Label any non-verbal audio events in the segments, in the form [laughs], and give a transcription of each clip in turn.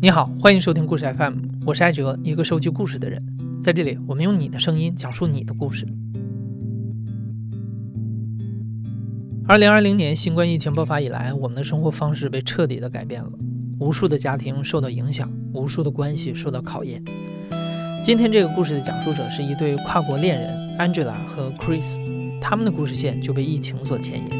你好，欢迎收听故事 FM，我是艾哲，一个收集故事的人。在这里，我们用你的声音讲述你的故事。二零二零年新冠疫情爆发以来，我们的生活方式被彻底的改变了，无数的家庭受到影响，无数的关系受到考验。今天这个故事的讲述者是一对跨国恋人 Angela 和 Chris，他们的故事线就被疫情所牵引。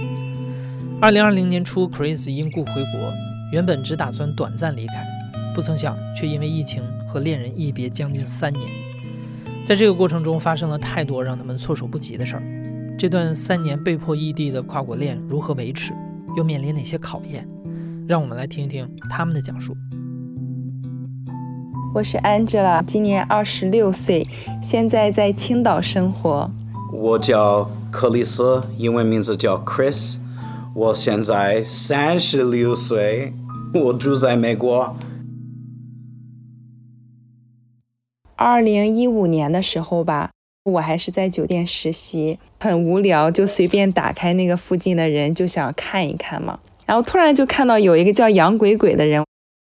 二零二零年初，Chris 因故回国，原本只打算短暂离开。不曾想，却因为疫情和恋人一别将近三年，在这个过程中发生了太多让他们措手不及的事儿。这段三年被迫异地的跨国恋如何维持，又面临哪些考验？让我们来听一听他们的讲述。我是 Angela，今年二十六岁，现在在青岛生活。我叫克里斯，英文名字叫 Chris，我现在三十六岁，我住在美国。二零一五年的时候吧，我还是在酒店实习，很无聊，就随便打开那个附近的人，就想看一看嘛。然后突然就看到有一个叫杨鬼鬼的人，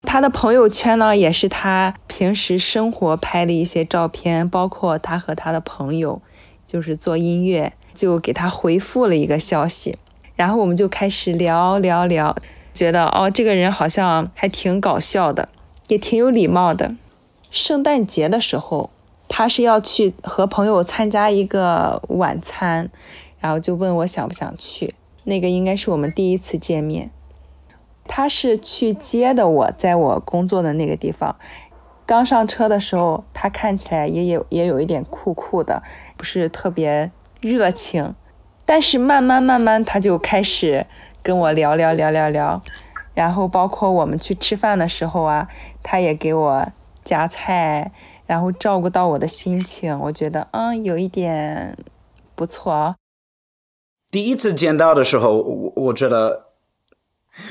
他的朋友圈呢也是他平时生活拍的一些照片，包括他和他的朋友就是做音乐，就给他回复了一个消息。然后我们就开始聊聊聊，觉得哦，这个人好像还挺搞笑的，也挺有礼貌的。圣诞节的时候，他是要去和朋友参加一个晚餐，然后就问我想不想去。那个应该是我们第一次见面。他是去接的我，在我工作的那个地方。刚上车的时候，他看起来也有也有一点酷酷的，不是特别热情。但是慢慢慢慢，他就开始跟我聊聊聊聊聊，然后包括我们去吃饭的时候啊，他也给我。夹菜，然后照顾到我的心情，我觉得嗯有一点不错。第一次见到的时候，我我觉得，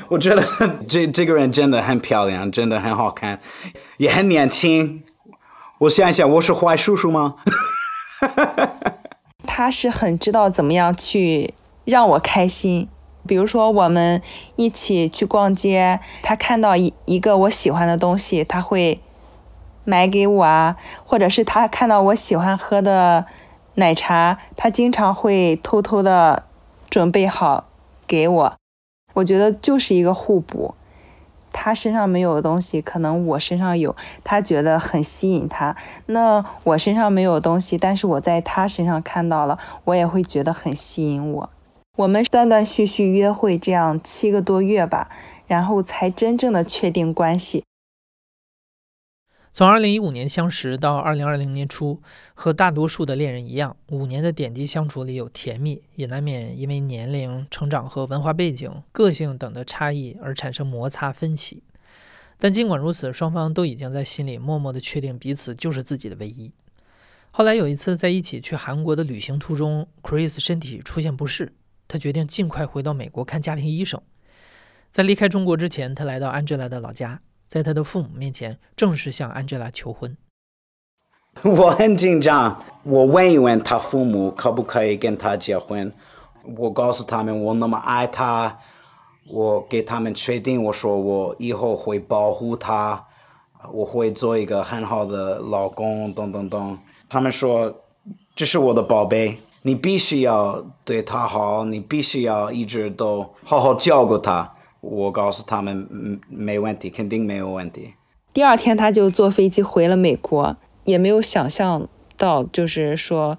我觉得 [laughs] 这这个人真的很漂亮，真的很好看，也很年轻。我想一想，我是坏叔叔吗？[laughs] 他是很知道怎么样去让我开心，比如说我们一起去逛街，他看到一一个我喜欢的东西，他会。买给我啊，或者是他看到我喜欢喝的奶茶，他经常会偷偷的准备好给我。我觉得就是一个互补，他身上没有的东西，可能我身上有，他觉得很吸引他。那我身上没有东西，但是我在他身上看到了，我也会觉得很吸引我。我们断断续续约会这样七个多月吧，然后才真正的确定关系。从二零一五年相识到二零二零年初，和大多数的恋人一样，五年的点滴相处里有甜蜜，也难免因为年龄、成长和文化背景、个性等的差异而产生摩擦分歧。但尽管如此，双方都已经在心里默默地确定彼此就是自己的唯一。后来有一次在一起去韩国的旅行途中，Chris 身体出现不适，他决定尽快回到美国看家庭医生。在离开中国之前，他来到安吉拉的老家。在他的父母面前正式向 Angela 求婚。[laughs] 我很紧张，我问一问他父母可不可以跟他结婚。我告诉他们我那么爱他，我给他们确定，我说我以后会保护他，我会做一个很好的老公，等等等。他们说这是我的宝贝，你必须要对他好，你必须要一直都好好照顾他。我告诉他们，嗯，没问题，肯定没有问题。第二天他就坐飞机回了美国，也没有想象到，就是说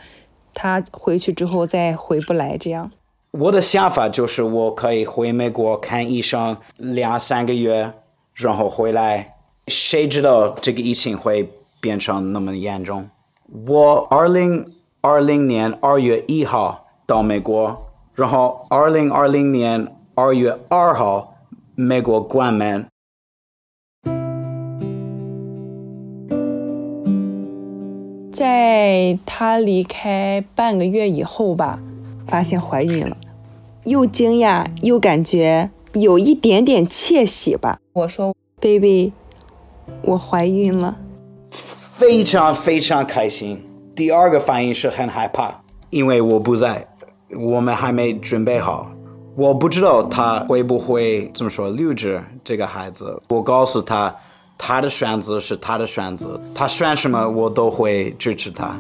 他回去之后再回不来这样。我的想法就是我可以回美国看医生两三个月，然后回来。谁知道这个疫情会变成那么严重？我二零二零年二月一号到美国，然后二零二零年二月二号。美国关门，在她离开半个月以后吧，发现怀孕了，又惊讶又感觉有一点点窃喜吧。我说：“baby，我怀孕了。”非常非常开心。第二个反应是很害怕，因为我不在，我们还没准备好。我不知道他会不会这么说留着这个孩子。我告诉他，他的选择是他的选择，他选什么我都会支持他。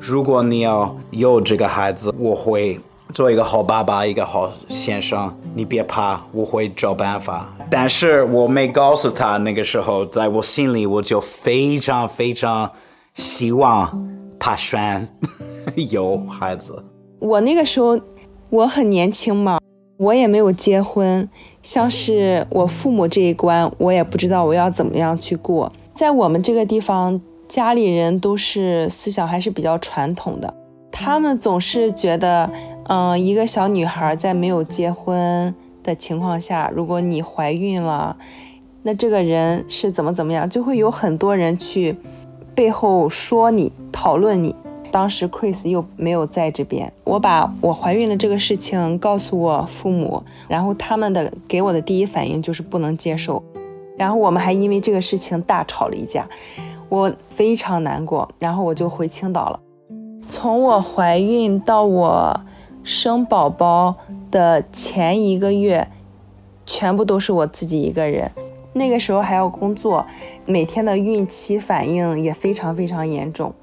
如果你要有这个孩子，我会做一个好爸爸，一个好先生。你别怕，我会找办法。但是我没告诉他，那个时候在我心里，我就非常非常希望他选 [laughs] 有孩子。我那个时候我很年轻嘛，我也没有结婚，像是我父母这一关，我也不知道我要怎么样去过。在我们这个地方。家里人都是思想还是比较传统的，他们总是觉得，嗯，一个小女孩在没有结婚的情况下，如果你怀孕了，那这个人是怎么怎么样，就会有很多人去背后说你、讨论你。当时 Chris 又没有在这边，我把我怀孕的这个事情告诉我父母，然后他们的给我的第一反应就是不能接受，然后我们还因为这个事情大吵了一架。我非常难过，然后我就回青岛了。从我怀孕到我生宝宝的前一个月，全部都是我自己一个人。那个时候还要工作，每天的孕期反应也非常非常严重。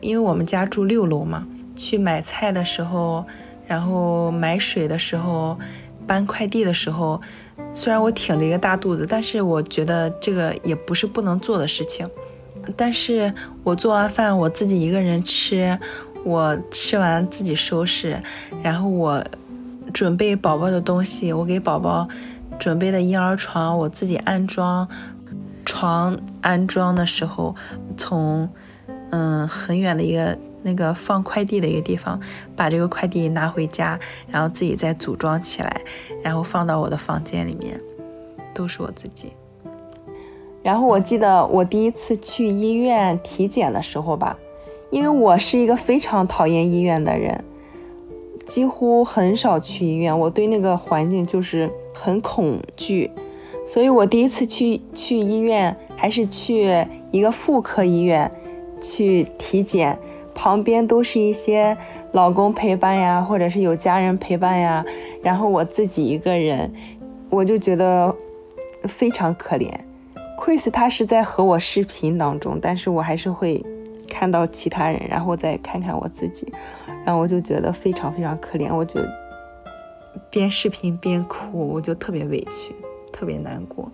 因为我们家住六楼嘛，去买菜的时候，然后买水的时候，搬快递的时候，虽然我挺着一个大肚子，但是我觉得这个也不是不能做的事情。但是我做完饭，我自己一个人吃，我吃完自己收拾，然后我准备宝宝的东西，我给宝宝准备的婴儿床，我自己安装。床安装的时候，从嗯很远的一个那个放快递的一个地方，把这个快递拿回家，然后自己再组装起来，然后放到我的房间里面，都是我自己。然后我记得我第一次去医院体检的时候吧，因为我是一个非常讨厌医院的人，几乎很少去医院，我对那个环境就是很恐惧，所以我第一次去去医院还是去一个妇科医院去体检，旁边都是一些老公陪伴呀，或者是有家人陪伴呀，然后我自己一个人，我就觉得非常可怜。Chris 他是在和我视频当中，但是我还是会看到其他人，然后再看看我自己，然后我就觉得非常非常可怜，我就边视频边哭，我就特别委屈，特别难过，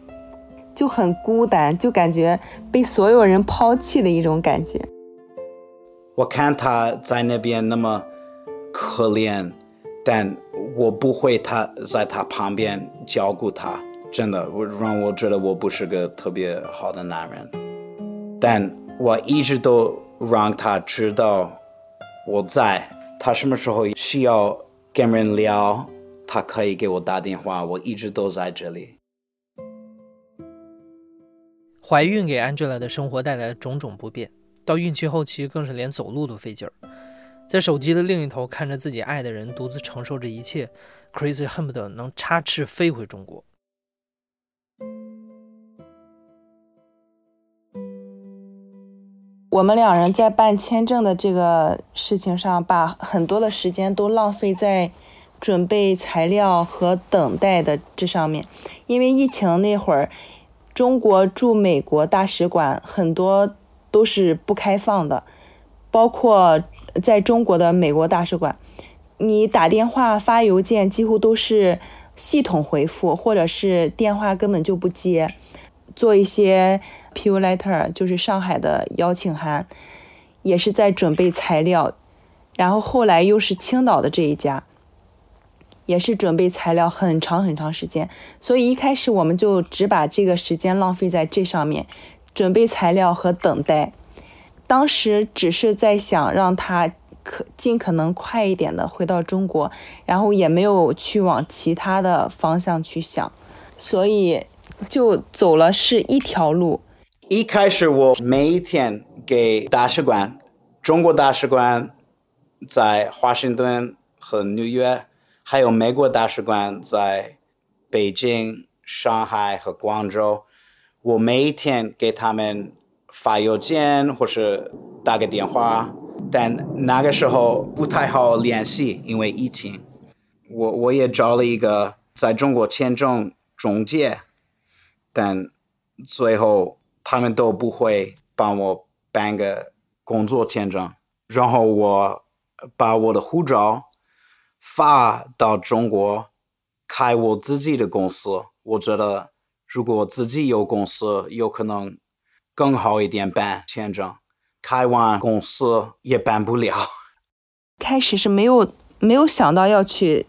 就很孤单，就感觉被所有人抛弃的一种感觉。我看他在那边那么可怜，但我不会他在他旁边照顾他。真的，我让我觉得我不是个特别好的男人，但我一直都让他知道我在。他什么时候需要跟人聊，他可以给我打电话，我一直都在这里。怀孕给 Angela 的生活带来种种不便，到孕期后期更是连走路都费劲儿。在手机的另一头，看着自己爱的人独自承受这一切，Crazy 恨不得能插翅飞回中国。我们两人在办签证的这个事情上，把很多的时间都浪费在准备材料和等待的这上面。因为疫情那会儿，中国驻美国大使馆很多都是不开放的，包括在中国的美国大使馆，你打电话、发邮件几乎都是系统回复，或者是电话根本就不接。做一些 PU letter，就是上海的邀请函，也是在准备材料，然后后来又是青岛的这一家，也是准备材料很长很长时间，所以一开始我们就只把这个时间浪费在这上面，准备材料和等待。当时只是在想让他可尽可能快一点的回到中国，然后也没有去往其他的方向去想，所以。就走了是一条路。一开始我每一天给大使馆，中国大使馆在华盛顿和纽约，还有美国大使馆在北京、上海和广州，我每一天给他们发邮件或是打个电话，但那个时候不太好联系，因为疫情。我我也找了一个在中国签证中介。但最后他们都不会帮我办个工作签证，然后我把我的护照发到中国，开我自己的公司。我觉得如果自己有公司，有可能更好一点办签证。开完公司也办不了。开始是没有没有想到要去，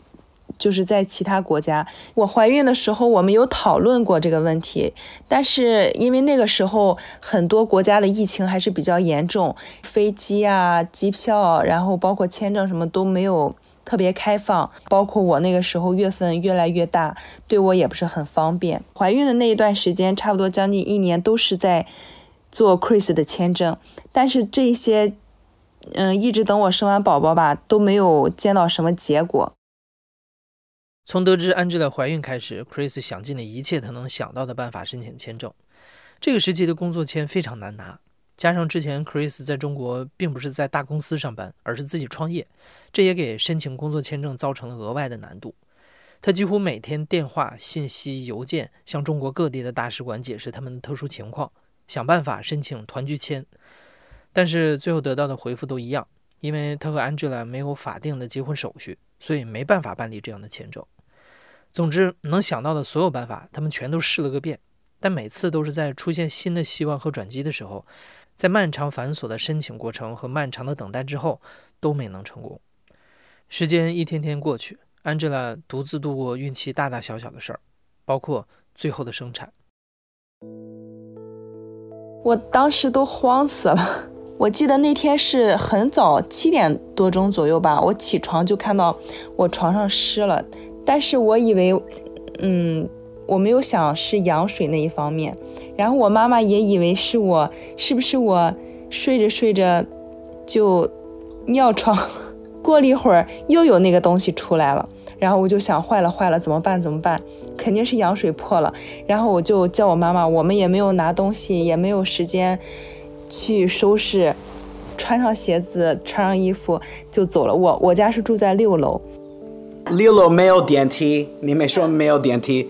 就是在其他国家。我怀孕的时候，我们有讨论过这个问题，但是因为那个时候很多国家的疫情还是比较严重，飞机啊、机票，然后包括签证什么都没有特别开放。包括我那个时候月份越来越大，对我也不是很方便。怀孕的那一段时间，差不多将近一年都是在做 Chris 的签证，但是这些。嗯，一直等我生完宝宝吧，都没有见到什么结果。从得知安吉拉怀孕开始，Chris 想尽了一切他能想到的办法申请签证。这个时期的工作签非常难拿，加上之前 Chris 在中国并不是在大公司上班，而是自己创业，这也给申请工作签证造成了额外的难度。他几乎每天电话、信息、邮件向中国各地的大使馆解释他们的特殊情况，想办法申请团聚签。但是最后得到的回复都一样，因为他和 Angela 没有法定的结婚手续，所以没办法办理这样的签证。总之，能想到的所有办法，他们全都试了个遍，但每次都是在出现新的希望和转机的时候，在漫长繁琐的申请过程和漫长的等待之后，都没能成功。时间一天天过去，Angela 独自度过孕期大大小小的事儿，包括最后的生产。我当时都慌死了。我记得那天是很早，七点多钟左右吧。我起床就看到我床上湿了，但是我以为，嗯，我没有想是羊水那一方面。然后我妈妈也以为是我，是不是我睡着睡着就尿床？[laughs] 过了一会儿又有那个东西出来了，然后我就想坏了坏了，怎么办怎么办？肯定是羊水破了。然后我就叫我妈妈，我们也没有拿东西，也没有时间。去收拾，穿上鞋子，穿上衣服就走了。我我家是住在六楼，六楼没有电梯，你没说没有电梯。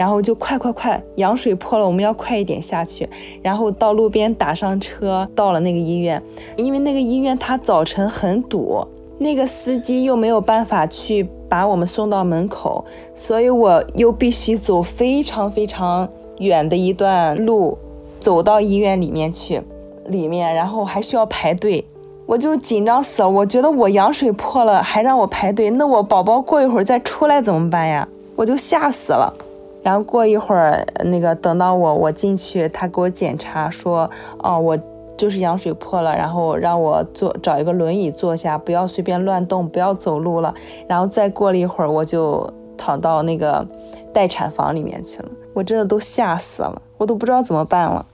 然后就快快快，羊水破了，我们要快一点下去。然后到路边打上车，到了那个医院。因为那个医院它早晨很堵，那个司机又没有办法去把我们送到门口，所以我又必须走非常非常远的一段路，走到医院里面去。里面，然后还需要排队，我就紧张死了。我觉得我羊水破了，还让我排队，那我宝宝过一会儿再出来怎么办呀？我就吓死了。然后过一会儿，那个等到我我进去，他给我检查说，哦，我就是羊水破了，然后让我坐找一个轮椅坐下，不要随便乱动，不要走路了。然后再过了一会儿，我就躺到那个待产房里面去了。我真的都吓死了，我都不知道怎么办了。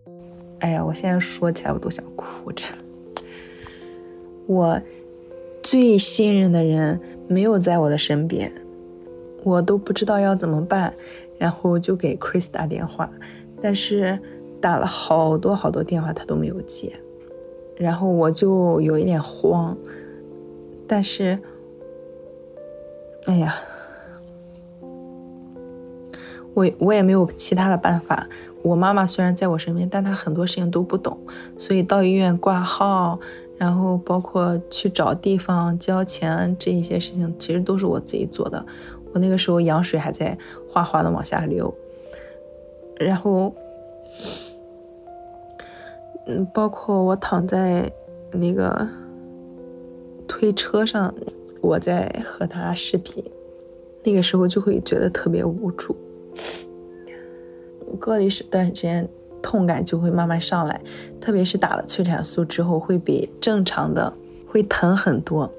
哎呀，我现在说起来我都想哭着。我最信任的人没有在我的身边，我都不知道要怎么办，然后就给 Chris 打电话，但是打了好多好多电话他都没有接，然后我就有一点慌，但是，哎呀。我我也没有其他的办法。我妈妈虽然在我身边，但她很多事情都不懂，所以到医院挂号，然后包括去找地方交钱这一些事情，其实都是我自己做的。我那个时候羊水还在哗哗的往下流，然后，嗯，包括我躺在那个推车上，我在和他视频，那个时候就会觉得特别无助。隔离时段时间，痛感就会慢慢上来，特别是打了催产素之后，会比正常的会疼很多。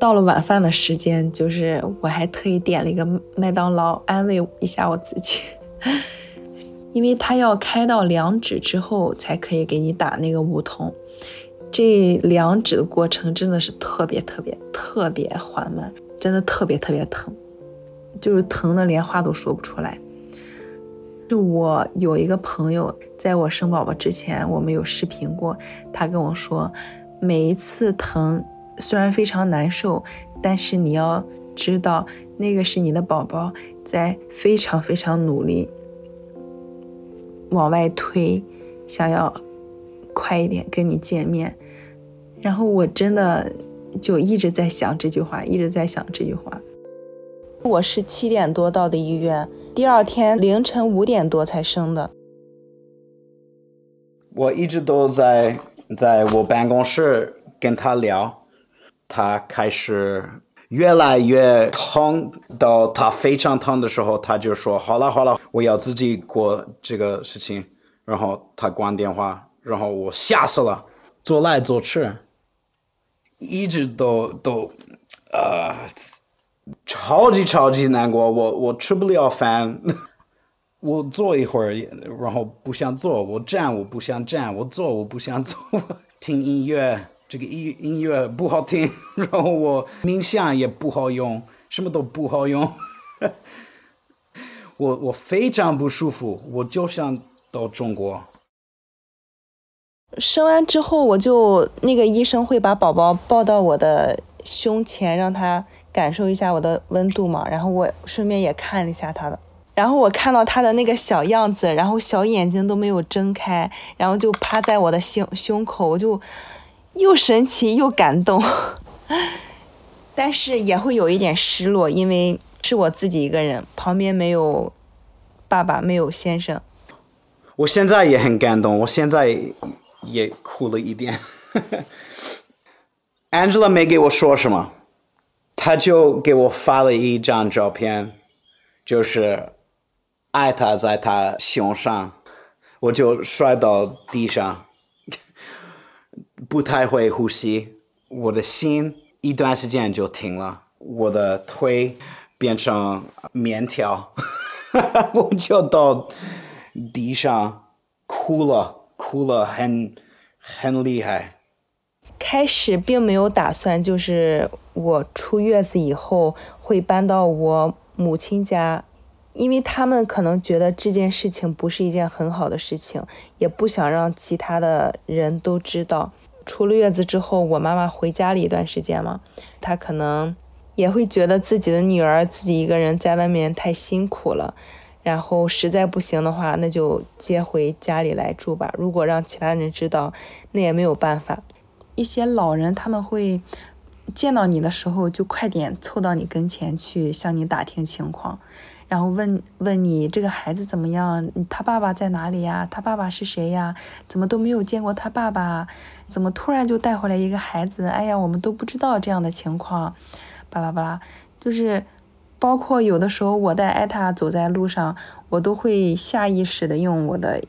到了晚饭的时间，就是我还特意点了一个麦当劳，安慰一下我自己，[laughs] 因为他要开到两指之后才可以给你打那个无痛，这两指的过程真的是特别特别特别缓慢，真的特别特别疼。就是疼的连话都说不出来。就我有一个朋友，在我生宝宝之前，我们有视频过。他跟我说，每一次疼虽然非常难受，但是你要知道，那个是你的宝宝在非常非常努力往外推，想要快一点跟你见面。然后我真的就一直在想这句话，一直在想这句话。我是七点多到的医院，第二天凌晨五点多才生的。我一直都在在我办公室跟他聊，他开始越来越痛，到他非常疼的时候，他就说：“好了好了，我要自己过这个事情。”然后他关电话，然后我吓死了，做来做去，一直都都呃，超级超级难过，我我吃不了饭。[laughs] 我坐一会儿，然后不想坐；我站，我不想站；我坐，我不想坐。听音乐，这个音音乐不好听，然后我冥想也不好用，什么都不好用。[laughs] 我我非常不舒服，我就想到中国。生完之后，我就那个医生会把宝宝抱到我的胸前，让他感受一下我的温度嘛，然后我顺便也看了一下他的。然后我看到他的那个小样子，然后小眼睛都没有睁开，然后就趴在我的胸胸口，我就又神奇又感动，[laughs] 但是也会有一点失落，因为是我自己一个人，旁边没有爸爸，没有先生。我现在也很感动，我现在也哭了一点。[laughs] Angela 没给我说什么，他就给我发了一张照片，就是。爱他在他胸上，我就摔到地上，不太会呼吸，我的心一段时间就停了，我的腿变成面条，[laughs] 我就到地上哭了，哭了很很厉害。开始并没有打算，就是我出月子以后会搬到我母亲家。因为他们可能觉得这件事情不是一件很好的事情，也不想让其他的人都知道。出了月子之后，我妈妈回家了一段时间嘛，她可能也会觉得自己的女儿自己一个人在外面太辛苦了，然后实在不行的话，那就接回家里来住吧。如果让其他人知道，那也没有办法。一些老人他们会见到你的时候，就快点凑到你跟前去向你打听情况。然后问问你这个孩子怎么样？他爸爸在哪里呀？他爸爸是谁呀？怎么都没有见过他爸爸？怎么突然就带回来一个孩子？哎呀，我们都不知道这样的情况，巴拉巴拉，就是包括有的时候我带艾塔走在路上，我都会下意识的用我的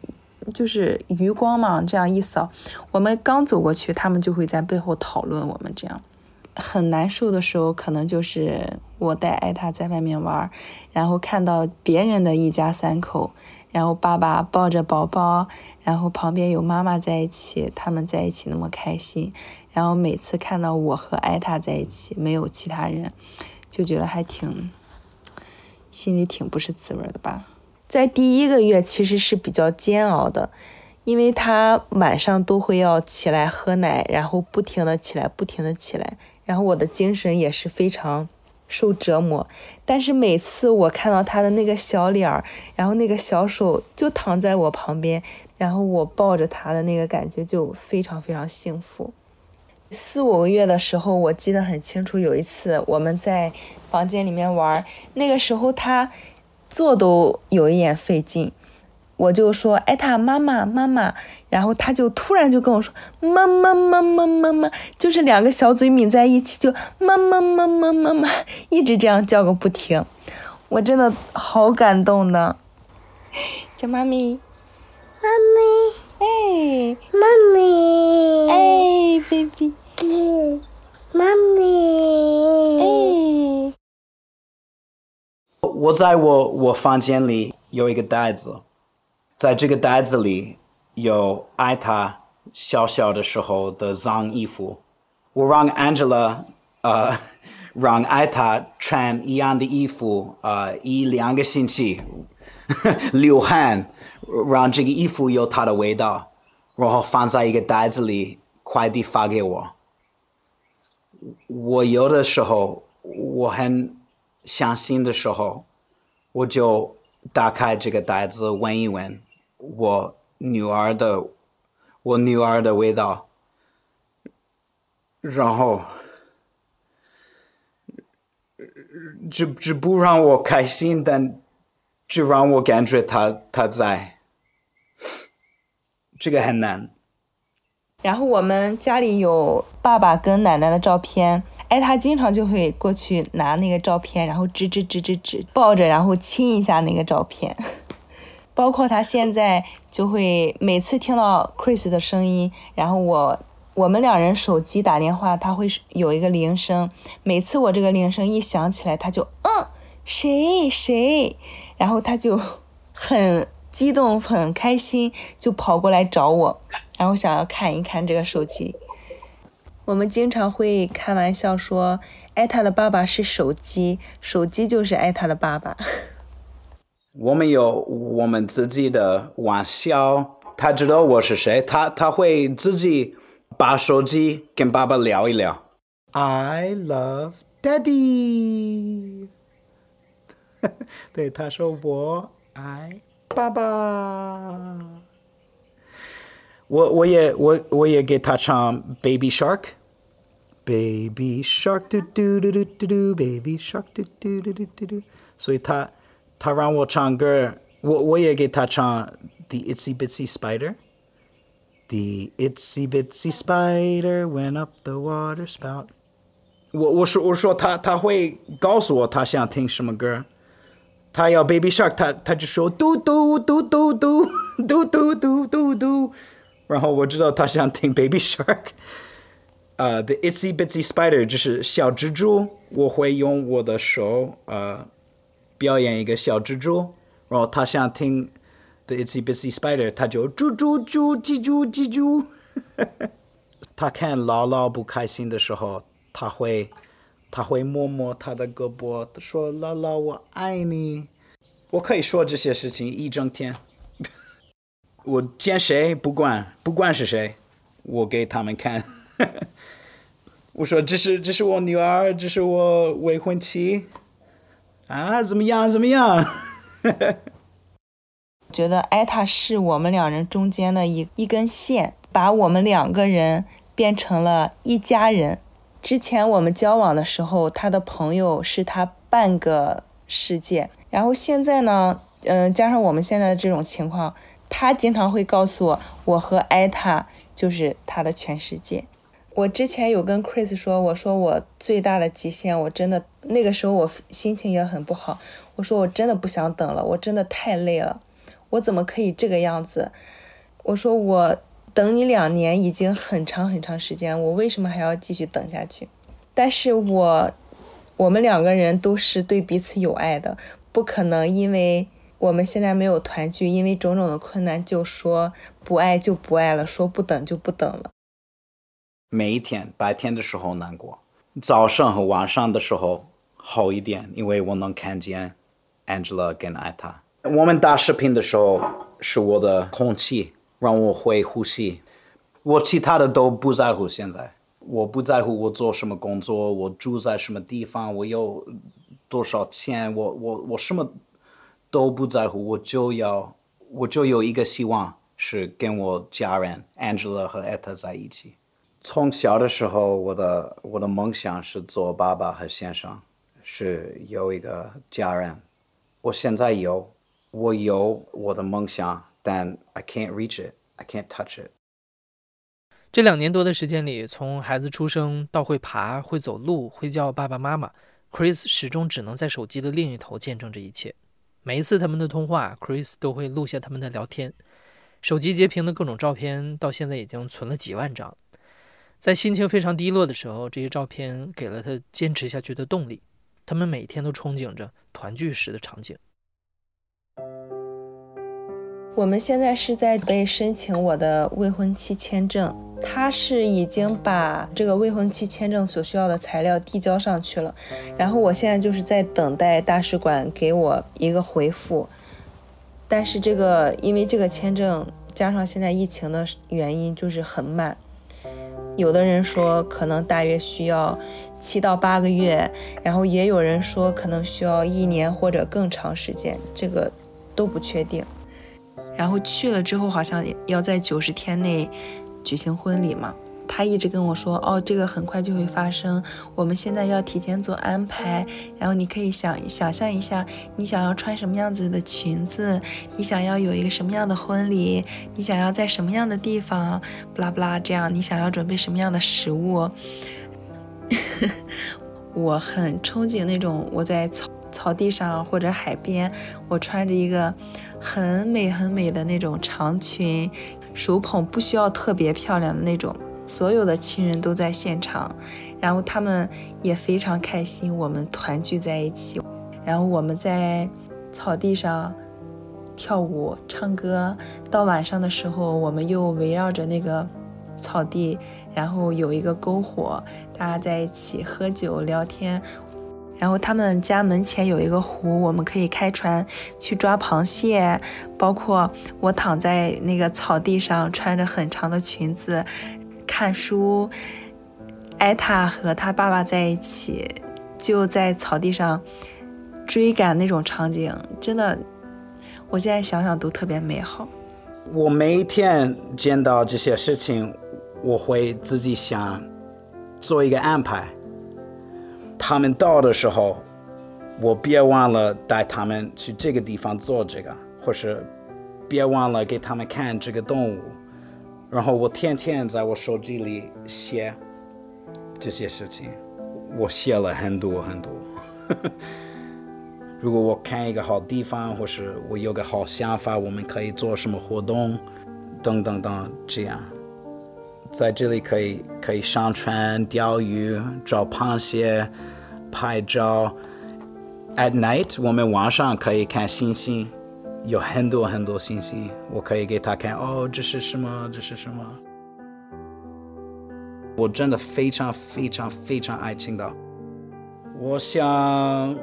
就是余光嘛，这样一扫，我们刚走过去，他们就会在背后讨论我们这样。很难受的时候，可能就是我带艾塔在外面玩，然后看到别人的一家三口，然后爸爸抱着宝宝，然后旁边有妈妈在一起，他们在一起那么开心，然后每次看到我和艾塔在一起，没有其他人，就觉得还挺，心里挺不是滋味的吧。在第一个月其实是比较煎熬的。因为他晚上都会要起来喝奶，然后不停的起来，不停的起来，然后我的精神也是非常受折磨。但是每次我看到他的那个小脸儿，然后那个小手就躺在我旁边，然后我抱着他的那个感觉就非常非常幸福。四五个月的时候，我记得很清楚，有一次我们在房间里面玩，那个时候他坐都有一点费劲。我就说艾塔妈妈妈妈，然后他就突然就跟我说妈妈妈妈妈妈，就是两个小嘴抿在一起，就妈妈妈妈妈妈，一直这样叫个不停，我真的好感动呢，叫妈咪，妈咪，哎，妈咪，哎，baby，妈咪，哎，我在我我房间里有一个袋子。在这个袋子里有艾塔小小的时候的脏衣服，我让 Angela 呃 [laughs] 让艾塔穿一样的衣服呃一两个星期，[laughs] 流汗，让这个衣服有它的味道，然后放在一个袋子里，快递发给我。我有的时候我很伤心的时候，我就打开这个袋子闻一闻。我女儿的我女儿的味道，然后这这不让我开心，但只让我感觉她她在，这个很难。然后我们家里有爸爸跟奶奶的照片，哎，他经常就会过去拿那个照片，然后指指指指指，抱着然后亲一下那个照片。包括他现在就会每次听到 Chris 的声音，然后我我们两人手机打电话，他会有一个铃声，每次我这个铃声一响起来，他就嗯谁谁，然后他就很激动很开心，就跑过来找我，然后想要看一看这个手机。我们经常会开玩笑说，艾塔的爸爸是手机，手机就是艾塔的爸爸。我们有我们自己的玩笑，他知道我是谁，他他会自己把手机跟爸爸聊一聊。I love Daddy。[laughs] 对，他说我爱爸爸。我我也我我也给他唱 Baby Shark，Baby Shark 嘟嘟嘟嘟嘟嘟，Baby Shark 嘟嘟嘟嘟嘟嘟，所以他。他让我唱歌，我我也给他唱《The Itsy Bitsy Spider》。The itsy bitsy spider went up the water spout。我我说我说他他会告诉我他想听什么歌，他要 Baby Shark，他他就说嘟嘟嘟嘟嘟嘟嘟嘟嘟嘟，然后我知道他想听 [laughs] Baby Shark。呃、uh,，The itsy bitsy spider 就是小蜘蛛，我会用我的手呃。Uh, 表演一个小蜘蛛，然后他想听 The Itsy Bitsy Spider，他就猪猪猪叽猪叽猪。[laughs] 他看姥姥不开心的时候，他会他会摸摸他的胳膊，说：“姥姥，我爱你。”我可以说这些事情一整天。[laughs] 我见谁不管不管是谁，我给他们看。[laughs] 我说：“这是这是我女儿，这是我未婚妻。”啊，怎么样？怎么样？[laughs] 觉得艾塔是我们两人中间的一一根线，把我们两个人变成了一家人。之前我们交往的时候，他的朋友是他半个世界。然后现在呢，嗯，加上我们现在的这种情况，他经常会告诉我，我和艾塔就是他的全世界。我之前有跟 Chris 说，我说我最大的极限，我真的那个时候我心情也很不好。我说我真的不想等了，我真的太累了，我怎么可以这个样子？我说我等你两年已经很长很长时间，我为什么还要继续等下去？但是我我们两个人都是对彼此有爱的，不可能因为我们现在没有团聚，因为种种的困难就说不爱就不爱了，说不等就不等了。每一天白天的时候难过，早上和晚上的时候好一点，因为我能看见 Angela 跟艾塔。我们打视频的时候是我的空气，让我会呼吸。我其他的都不在乎。现在我不在乎我做什么工作，我住在什么地方，我有多少钱，我我我什么都不在乎。我就要我就有一个希望是跟我家人 Angela 和艾塔在一起。从小的时候，我的我的梦想是做爸爸和先生，是有一个家人。我现在有，我有我的梦想，但 I can't reach it, I can't touch it。这两年多的时间里，从孩子出生到会爬、会走路、会叫爸爸妈妈，Chris 始终只能在手机的另一头见证这一切。每一次他们的通话，Chris 都会录下他们的聊天。手机截屏的各种照片，到现在已经存了几万张。在心情非常低落的时候，这些照片给了他坚持下去的动力。他们每天都憧憬着团聚时的场景。我们现在是在被申请我的未婚妻签证，他是已经把这个未婚妻签证所需要的材料递交上去了，然后我现在就是在等待大使馆给我一个回复。但是这个因为这个签证加上现在疫情的原因，就是很慢。有的人说可能大约需要七到八个月，然后也有人说可能需要一年或者更长时间，这个都不确定。然后去了之后好像要在九十天内举行婚礼嘛。他一直跟我说，哦，这个很快就会发生，我们现在要提前做安排。然后你可以想想象一下，你想要穿什么样子的裙子，你想要有一个什么样的婚礼，你想要在什么样的地方，不拉不拉，这样你想要准备什么样的食物。[laughs] 我很憧憬那种我在草草地上或者海边，我穿着一个很美很美的那种长裙，手捧不需要特别漂亮的那种。所有的亲人都在现场，然后他们也非常开心，我们团聚在一起，然后我们在草地上跳舞、唱歌。到晚上的时候，我们又围绕着那个草地，然后有一个篝火，大家在一起喝酒聊天。然后他们家门前有一个湖，我们可以开船去抓螃蟹。包括我躺在那个草地上，穿着很长的裙子。看书，艾塔和他爸爸在一起，就在草地上追赶那种场景，真的，我现在想想都特别美好。我每一天见到这些事情，我会自己想做一个安排。他们到的时候，我别忘了带他们去这个地方做这个，或是别忘了给他们看这个动物。然后我天天在我手机里写这些事情，我写了很多很多。[laughs] 如果我看一个好地方，或是我有个好想法，我们可以做什么活动，等等等，这样在这里可以可以上船钓鱼、找螃蟹、拍照。At night，我们晚上可以看星星。有很多很多星星，我可以给他看。哦，这是什么？这是什么？我真的非常非常非常爱青岛。我想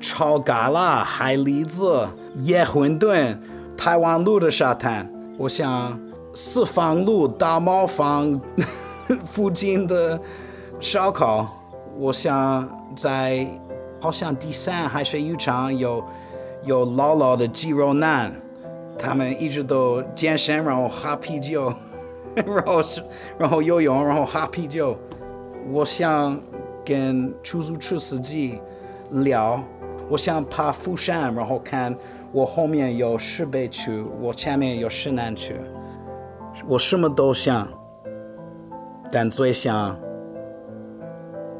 炒蛤蜊、海蛎子、野馄饨、台湾路的沙滩。我想四方路大毛坊 [laughs] 附近的烧烤。我想在好像第三海水浴场有。有老老的肌肉男，他们一直都健身，然后喝啤酒，[laughs] 然后是然后游泳，然后喝啤酒。我想跟出租车司机聊，我想爬富山，然后看我后面有石北区，我前面有石南区，我什么都想，但最想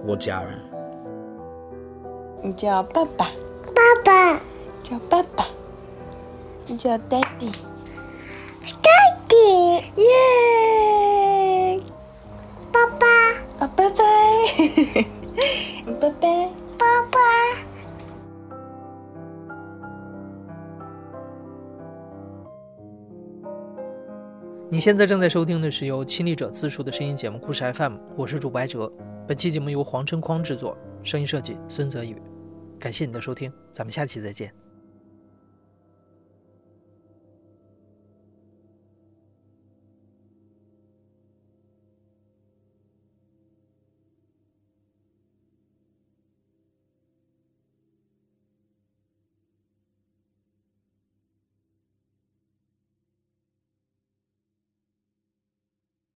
我家人。你叫爸爸，爸爸。叫爸爸，你叫 daddy，daddy，耶！爸爸，啊，拜拜，拜拜，爸爸。你现在正在收听的是由亲历者自述的声音节目《故事 FM》，我是主播哲。本期节目由黄琛匡制作，声音设计孙泽宇。感谢你的收听，咱们下期再见。